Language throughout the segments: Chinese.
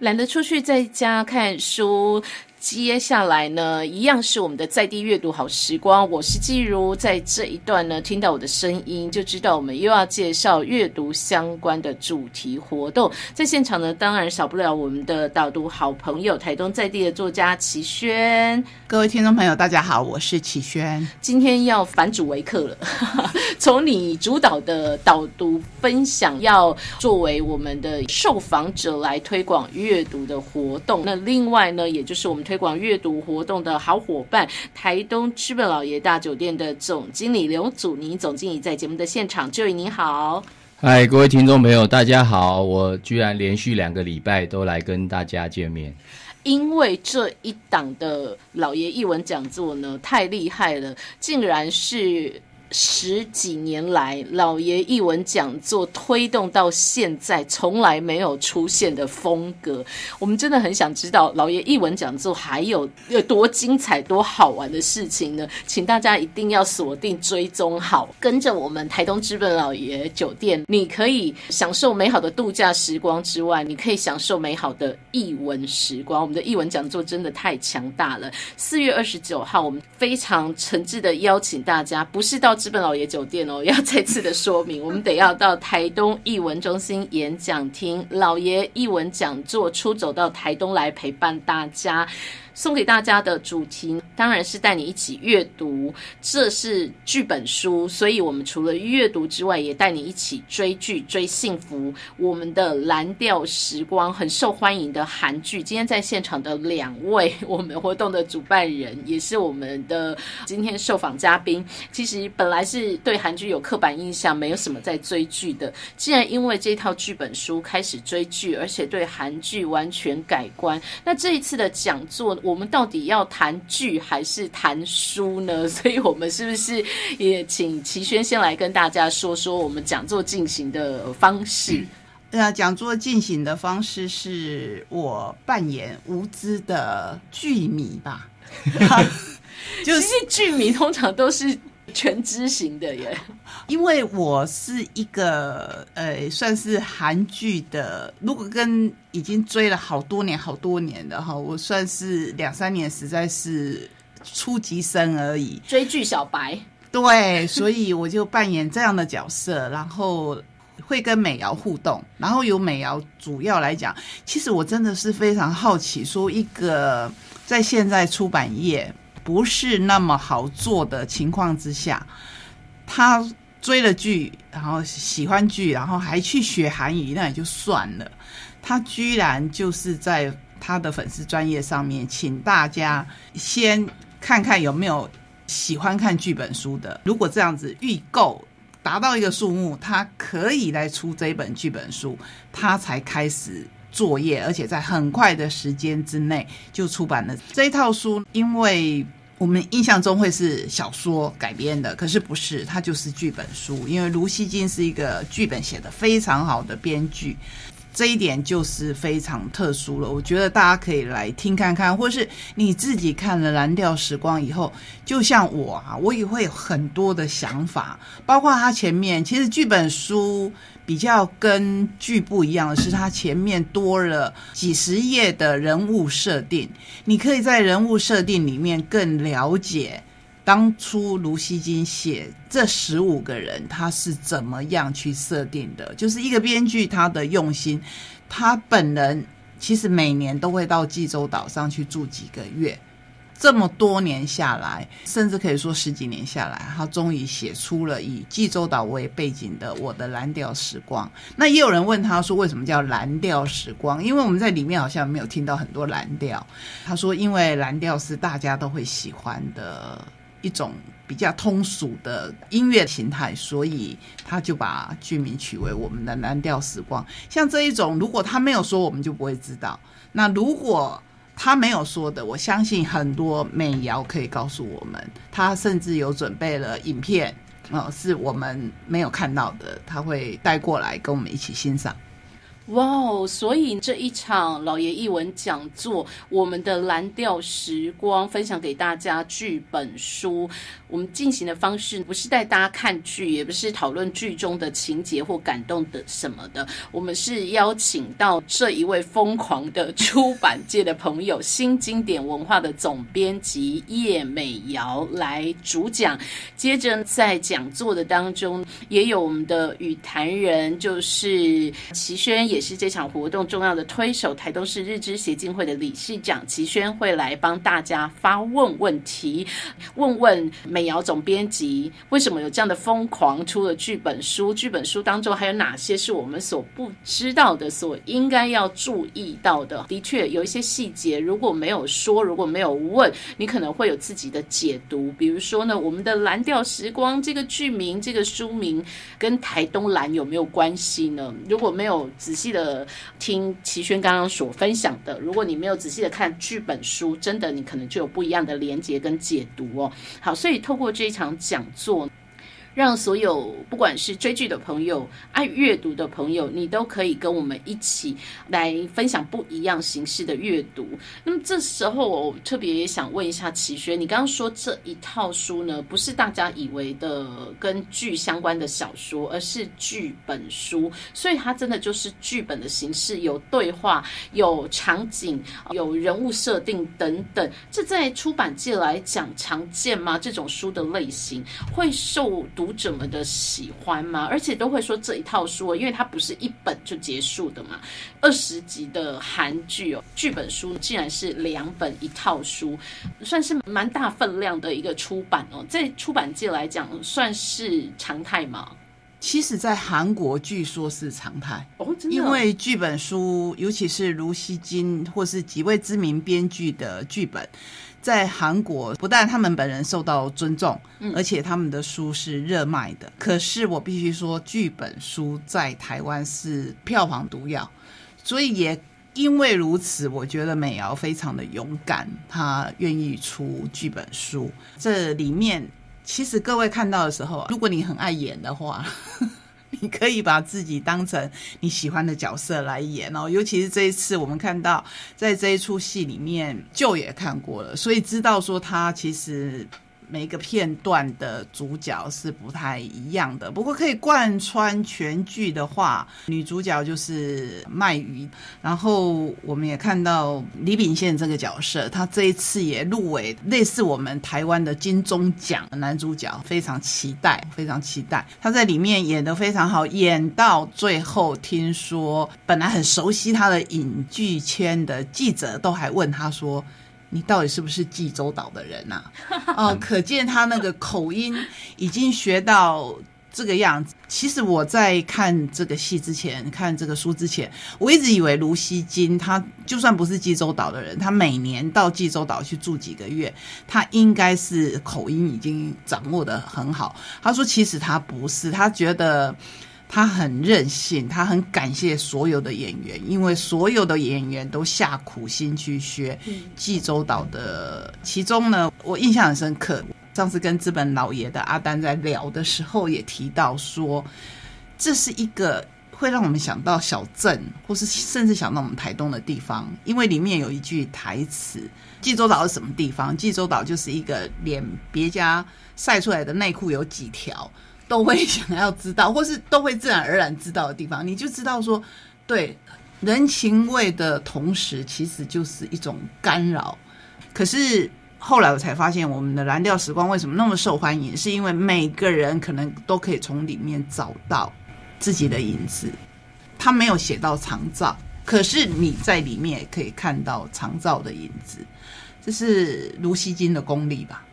懒得出去在家看书。接下来呢，一样是我们的在地阅读好时光。我是季如，在这一段呢，听到我的声音，就知道我们又要介绍阅读相关的主题活动。在现场呢，当然少不了我们的导读好朋友，台东在地的作家齐轩。各位听众朋友，大家好，我是齐轩。今天要反主为客了，从你主导的导读分享，要作为我们的受访者来推广阅读的活动。那另外呢，也就是我们。推广阅读活动的好伙伴，台东知本老爷大酒店的总经理刘祖宁总经理在节目的现场，这位你好，嗨，各位听众朋友，大家好，我居然连续两个礼拜都来跟大家见面，因为这一档的老爷译文讲座呢太厉害了，竟然是。十几年来，老爷译文讲座推动到现在从来没有出现的风格，我们真的很想知道老爷译文讲座还有有多精彩、多好玩的事情呢？请大家一定要锁定追踪好，跟着我们台东资本老爷酒店，你可以享受美好的度假时光之外，你可以享受美好的译文时光。我们的译文讲座真的太强大了。四月二十九号，我们非常诚挚的邀请大家，不是到。资本老爷酒店哦，要再次的说明，我们得要到台东艺文中心演讲厅，老爷艺文讲座出走到台东来陪伴大家。送给大家的主题当然是带你一起阅读，这是剧本书，所以我们除了阅读之外，也带你一起追剧、追幸福。我们的蓝调时光很受欢迎的韩剧，今天在现场的两位我们活动的主办人，也是我们的今天受访嘉宾。其实本来是对韩剧有刻板印象，没有什么在追剧的，既然因为这套剧本书开始追剧，而且对韩剧完全改观，那这一次的讲座。我们到底要谈剧还是谈书呢？所以，我们是不是也请齐轩先来跟大家说说我们讲座进行的方式？呃，讲座进行的方式是我扮演无知的剧迷吧。就是剧迷通常都是。全知型的耶，因为我是一个呃，算是韩剧的。如果跟已经追了好多年、好多年的哈，我算是两三年，实在是初级生而已。追剧小白，对，所以我就扮演这样的角色，然后会跟美瑶互动，然后由美瑶主要来讲。其实我真的是非常好奇，说一个在现在出版业。不是那么好做的情况之下，他追了剧，然后喜欢剧，然后还去学韩语，那也就算了。他居然就是在他的粉丝专业上面，请大家先看看有没有喜欢看剧本书的。如果这样子预购达到一个数目，他可以来出这一本剧本书，他才开始作业，而且在很快的时间之内就出版了这套书，因为。我们印象中会是小说改编的，可是不是，它就是剧本书。因为卢锡金是一个剧本写的非常好的编剧，这一点就是非常特殊了。我觉得大家可以来听看看，或是你自己看了《蓝调时光》以后，就像我啊，我也会有很多的想法，包括他前面其实剧本书。比较跟剧不一样的是，它前面多了几十页的人物设定，你可以在人物设定里面更了解当初卢锡金写这十五个人他是怎么样去设定的，就是一个编剧他的用心，他本人其实每年都会到济州岛上去住几个月。这么多年下来，甚至可以说十几年下来，他终于写出了以济州岛为背景的《我的蓝调时光》。那也有人问他说：“为什么叫蓝调时光？”因为我们在里面好像没有听到很多蓝调。他说：“因为蓝调是大家都会喜欢的一种比较通俗的音乐形态，所以他就把剧名取为《我们的蓝调时光》。像这一种，如果他没有说，我们就不会知道。那如果……他没有说的，我相信很多美瑶可以告诉我们，他甚至有准备了影片，哦，是我们没有看到的，他会带过来跟我们一起欣赏。哇哦！所以这一场老爷译文讲座，我们的蓝调时光分享给大家剧本书。我们进行的方式不是带大家看剧，也不是讨论剧中的情节或感动的什么的。我们是邀请到这一位疯狂的出版界的朋友，新经典文化的总编辑叶美瑶来主讲。接着在讲座的当中，也有我们的语坛人，就是齐轩也。也是这场活动重要的推手，台东市日知协进会的理事长齐轩会来帮大家发问问题，问问美瑶总编辑为什么有这样的疯狂，出了剧本书，剧本书当中还有哪些是我们所不知道的，所应该要注意到的？的确有一些细节，如果没有说，如果没有问，你可能会有自己的解读。比如说呢，我们的蓝调时光这个剧名、这个书名跟台东蓝有没有关系呢？如果没有仔细。记得听齐轩刚刚所分享的，如果你没有仔细的看剧本书，真的你可能就有不一样的连接跟解读哦。好，所以透过这一场讲座。让所有不管是追剧的朋友、爱阅读的朋友，你都可以跟我们一起来分享不一样形式的阅读。那么这时候，我特别也想问一下齐轩，你刚刚说这一套书呢，不是大家以为的跟剧相关的小说，而是剧本书，所以它真的就是剧本的形式，有对话、有场景、有人物设定等等。这在出版界来讲常见吗？这种书的类型会受读。读者们的喜欢吗？而且都会说这一套书，因为它不是一本就结束的嘛。二十集的韩剧哦，剧本书竟然是两本一套书，算是蛮大分量的一个出版哦。在出版界来讲，算是常态吗？其实，在韩国据说是常态哦，真的。因为剧本书，尤其是卢锡金或是几位知名编剧的剧本。在韩国，不但他们本人受到尊重，而且他们的书是热卖的。可是我必须说，剧本书在台湾是票房毒药，所以也因为如此，我觉得美瑶非常的勇敢，她愿意出剧本书。这里面其实各位看到的时候，如果你很爱演的话。你可以把自己当成你喜欢的角色来演哦，尤其是这一次，我们看到在这一出戏里面，就也看过了，所以知道说他其实。每一个片段的主角是不太一样的，不过可以贯穿全剧的话，女主角就是麦鱼。然后我们也看到李秉宪这个角色，他这一次也入围类似我们台湾的金钟奖男主角，非常期待，非常期待。他在里面演的非常好，演到最后，听说本来很熟悉他的影剧圈的记者都还问他说。你到底是不是济州岛的人呐？哦，可见他那个口音已经学到这个样子。其实我在看这个戏之前，看这个书之前，我一直以为卢锡金他就算不是济州岛的人，他每年到济州岛去住几个月，他应该是口音已经掌握的很好。他说，其实他不是，他觉得。他很任性，他很感谢所有的演员，因为所有的演员都下苦心去学济州岛的。其中呢，我印象很深刻，上次跟资本老爷的阿丹在聊的时候，也提到说，这是一个会让我们想到小镇，或是甚至想到我们台东的地方，因为里面有一句台词：济州岛是什么地方？济州岛就是一个连别家晒出来的内裤有几条。都会想要知道，或是都会自然而然知道的地方，你就知道说，对人情味的同时，其实就是一种干扰。可是后来我才发现，我们的蓝调时光为什么那么受欢迎，是因为每个人可能都可以从里面找到自己的影子。他没有写到长照，可是你在里面也可以看到长照的影子，这是卢锡金的功力吧。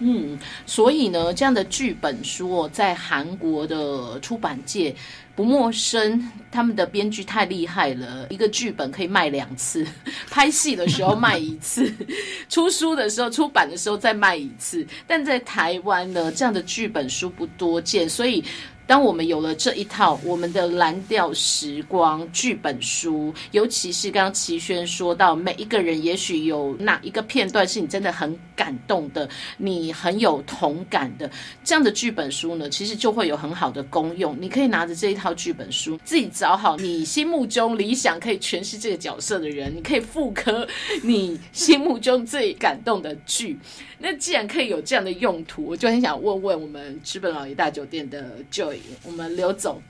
嗯，所以呢，这样的剧本书在韩国的出版界不陌生。他们的编剧太厉害了，一个剧本可以卖两次，拍戏的时候卖一次，出书的时候、出版的时候再卖一次。但在台湾呢，这样的剧本书不多见，所以。当我们有了这一套我们的蓝调时光剧本书，尤其是刚刚齐轩说到，每一个人也许有哪一个片段是你真的很感动的，你很有同感的，这样的剧本书呢，其实就会有很好的功用。你可以拿着这一套剧本书，自己找好你心目中理想可以诠释这个角色的人，你可以复刻你心目中最感动的剧。那既然可以有这样的用途，我就很想问问我们资本老爷大酒店的 Joy，我们刘总，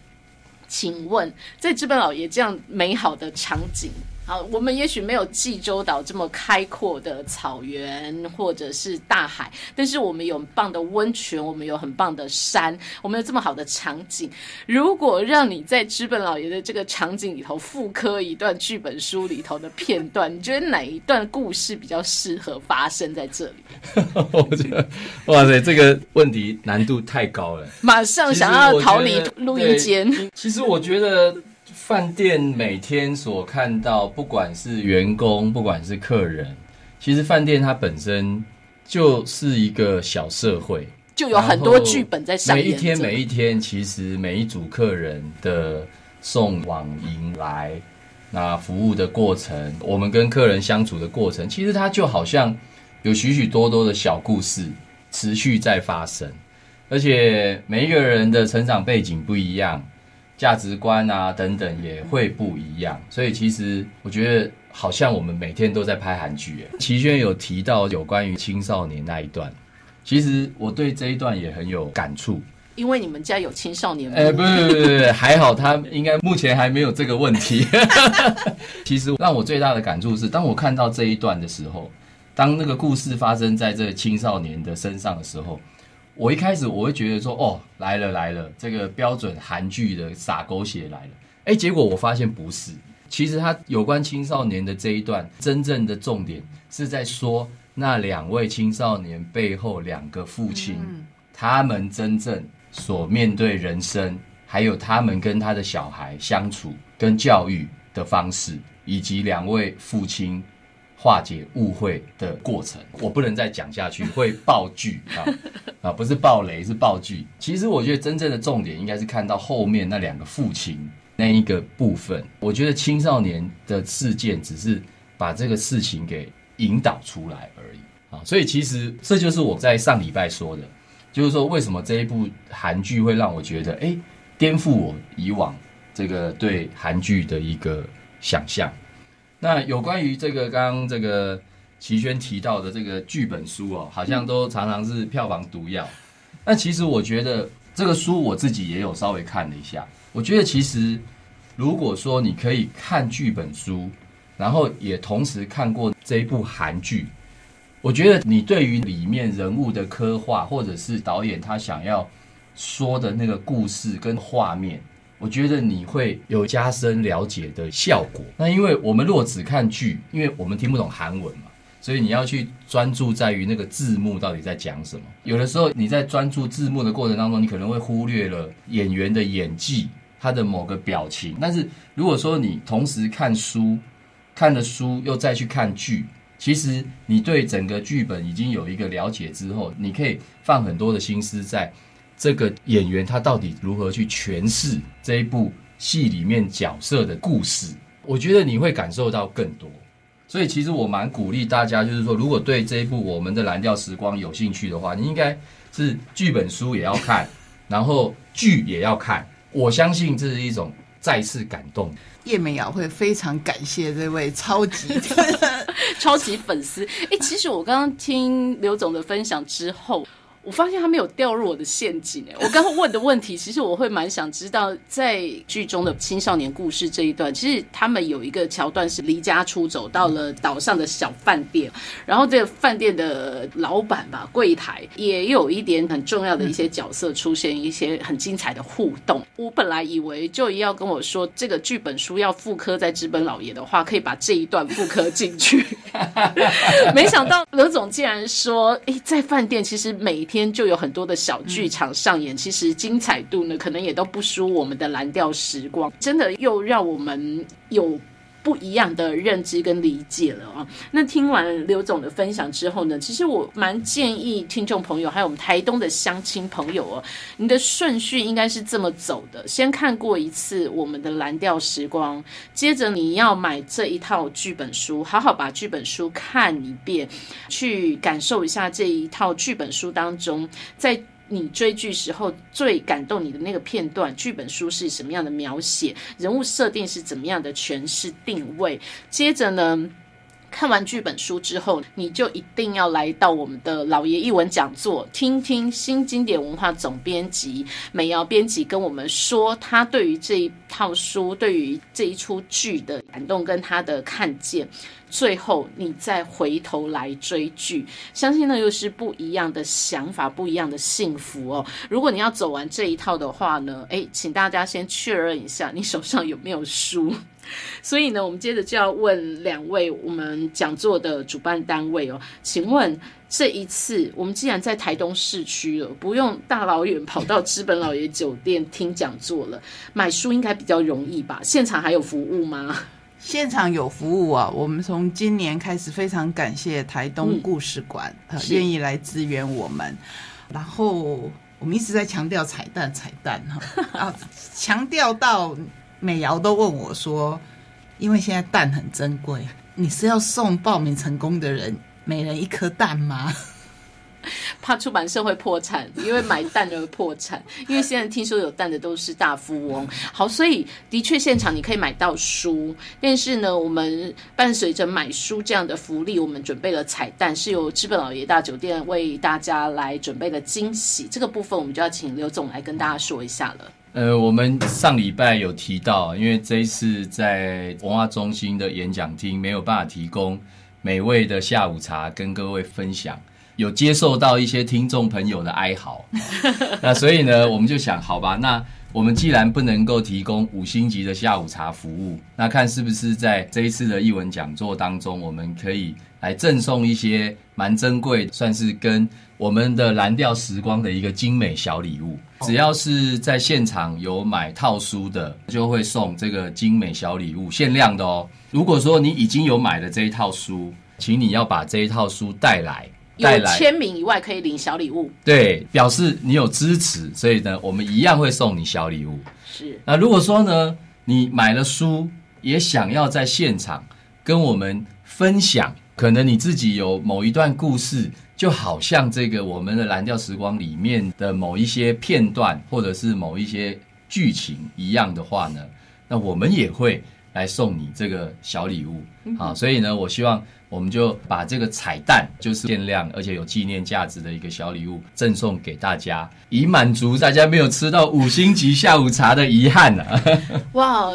请问在日本老爷这样美好的场景。好，我们也许没有济州岛这么开阔的草原或者是大海，但是我们有很棒的温泉，我们有很棒的山，我们有这么好的场景。如果让你在资本老爷的这个场景里头复刻一段剧本书里头的片段，你觉得哪一段故事比较适合发生在这里？我觉得，哇塞，这个问题难度太高了，马上想要逃离录音间。其实我觉得。饭店每天所看到，不管是员工，不管是客人，其实饭店它本身就是一个小社会，就有很多剧本在上演每一天每一天，其实每一组客人的送往迎来，那服务的过程，我们跟客人相处的过程，其实它就好像有许许多多的小故事持续在发生，而且每一个人的成长背景不一样。价值观啊等等也会不一样，所以其实我觉得好像我们每天都在拍韩剧。齐轩有提到有关于青少年那一段，其实我对这一段也很有感触。因为你们家有青少年？哎，不不不不，还好他应该目前还没有这个问题。其实让我最大的感触是，当我看到这一段的时候，当那个故事发生在这青少年的身上的时候。我一开始我会觉得说，哦，来了来了，这个标准韩剧的撒狗血来了。哎，结果我发现不是，其实他有关青少年的这一段，真正的重点是在说那两位青少年背后两个父亲，他们真正所面对人生，还有他们跟他的小孩相处跟教育的方式，以及两位父亲。化解误会的过程，我不能再讲下去，会爆剧啊啊！不是爆雷，是爆剧。其实我觉得真正的重点应该是看到后面那两个父亲那一个部分。我觉得青少年的事件只是把这个事情给引导出来而已啊。所以其实这就是我在上礼拜说的，就是说为什么这一部韩剧会让我觉得哎，颠覆我以往这个对韩剧的一个想象。那有关于这个刚刚这个齐轩提到的这个剧本书哦，好像都常常是票房毒药。那其实我觉得这个书我自己也有稍微看了一下，我觉得其实如果说你可以看剧本书，然后也同时看过这一部韩剧，我觉得你对于里面人物的刻画，或者是导演他想要说的那个故事跟画面。我觉得你会有加深了解的效果。那因为我们如果只看剧，因为我们听不懂韩文嘛，所以你要去专注在于那个字幕到底在讲什么。有的时候你在专注字幕的过程当中，你可能会忽略了演员的演技，他的某个表情。但是如果说你同时看书，看了书又再去看剧，其实你对整个剧本已经有一个了解之后，你可以放很多的心思在。这个演员他到底如何去诠释这一部戏里面角色的故事？我觉得你会感受到更多。所以其实我蛮鼓励大家，就是说，如果对这一部《我们的蓝调时光》有兴趣的话，你应该是剧本书也要看，然后剧也要看。我相信这是一种再次感动。叶美瑶会非常感谢这位超级 超级粉丝。哎，其实我刚刚听刘总的分享之后。我发现他没有掉入我的陷阱哎！我刚刚问的问题，其实我会蛮想知道，在剧中的青少年故事这一段，其实他们有一个桥段是离家出走到了岛上的小饭店，然后这个饭店的老板吧，柜台也有一点很重要的一些角色出现，一些很精彩的互动。我本来以为就要跟我说，这个剧本书要复刻在资本老爷的话，可以把这一段复刻进去，没想到刘总竟然说，哎，在饭店其实每天就有很多的小剧场上演，其实精彩度呢，可能也都不输我们的蓝调时光。真的又让我们有不一样的认知跟理解了啊。那听完刘总的分享之后呢，其实我蛮建议听众朋友，还有我们台东的乡亲朋友哦，你的顺序应该是这么走的：先看过一次我们的蓝调时光，接着你要买这一套剧本书，好好把剧本书看一遍，去感受一下这一套剧本书当中在。你追剧时候最感动你的那个片段，剧本书是什么样的描写，人物设定是怎么样的诠释定位？接着呢，看完剧本书之后，你就一定要来到我们的老爷译文讲座，听听新经典文化总编辑美瑶编辑跟我们说，他对于这一套书，对于这一出剧的感动跟他的看见。最后，你再回头来追剧，相信那又是不一样的想法，不一样的幸福哦。如果你要走完这一套的话呢，诶，请大家先确认一下你手上有没有书。所以呢，我们接着就要问两位我们讲座的主办单位哦，请问这一次我们既然在台东市区了，不用大老远跑到资本老爷酒店听讲座了，买书应该比较容易吧？现场还有服务吗？现场有服务啊！我们从今年开始非常感谢台东故事馆，呃，愿意来支援我们。然后我们一直在强调彩蛋，彩蛋哈 啊，强调到美瑶都问我说：“因为现在蛋很珍贵，你是要送报名成功的人每人一颗蛋吗？”怕出版社会破产，因为买蛋而破产。因为现在听说有蛋的都是大富翁。好，所以的确现场你可以买到书，但是呢，我们伴随着买书这样的福利，我们准备了彩蛋，是由资本老爷大酒店为大家来准备的惊喜。这个部分我们就要请刘总来跟大家说一下了。呃，我们上礼拜有提到，因为这一次在文化中心的演讲厅没有办法提供美味的下午茶跟各位分享。有接受到一些听众朋友的哀嚎，那所以呢，我们就想，好吧，那我们既然不能够提供五星级的下午茶服务，那看是不是在这一次的译文讲座当中，我们可以来赠送一些蛮珍贵，算是跟我们的蓝调时光的一个精美小礼物。只要是在现场有买套书的，就会送这个精美小礼物，限量的哦。如果说你已经有买了这一套书，请你要把这一套书带来。有签名以外，可以领小礼物。对，表示你有支持，所以呢，我们一样会送你小礼物。是。那如果说呢，你买了书，也想要在现场跟我们分享，可能你自己有某一段故事，就好像这个我们的蓝调时光里面的某一些片段，或者是某一些剧情一样的话呢，那我们也会来送你这个小礼物。好，所以呢，我希望。我们就把这个彩蛋，就是限量而且有纪念价值的一个小礼物，赠送给大家，以满足大家没有吃到五星级下午茶的遗憾呢。哇！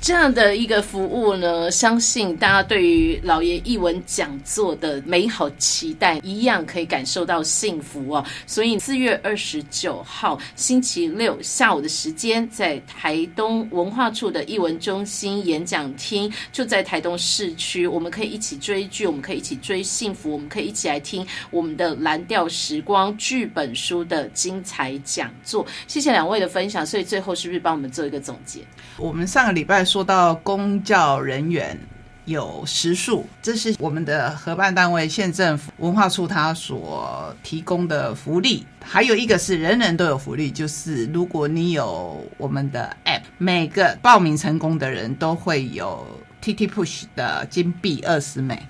这样的一个服务呢，相信大家对于老爷译文讲座的美好期待，一样可以感受到幸福哦。所以四月二十九号星期六下午的时间，在台东文化处的译文中心演讲厅，就在台东市区，我们可以一起追剧，我们可以一起追幸福，我们可以一起来听我们的蓝调时光剧本书的精彩讲座。谢谢两位的分享，所以最后是不是帮我们做一个总结？我们上个礼拜。说到公教人员有食宿，这是我们的合办单位县政府文化处他所提供的福利。还有一个是人人都有福利，就是如果你有我们的 App，每个报名成功的人都会有 TT Push 的金币二十枚。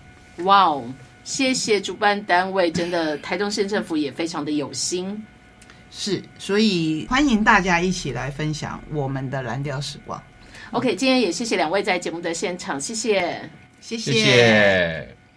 哇哦！谢谢主办单位，真的台中县政府也非常的有心。是，所以欢迎大家一起来分享我们的蓝调时光。OK，今天也谢谢两位在节目的现场，谢谢，谢谢。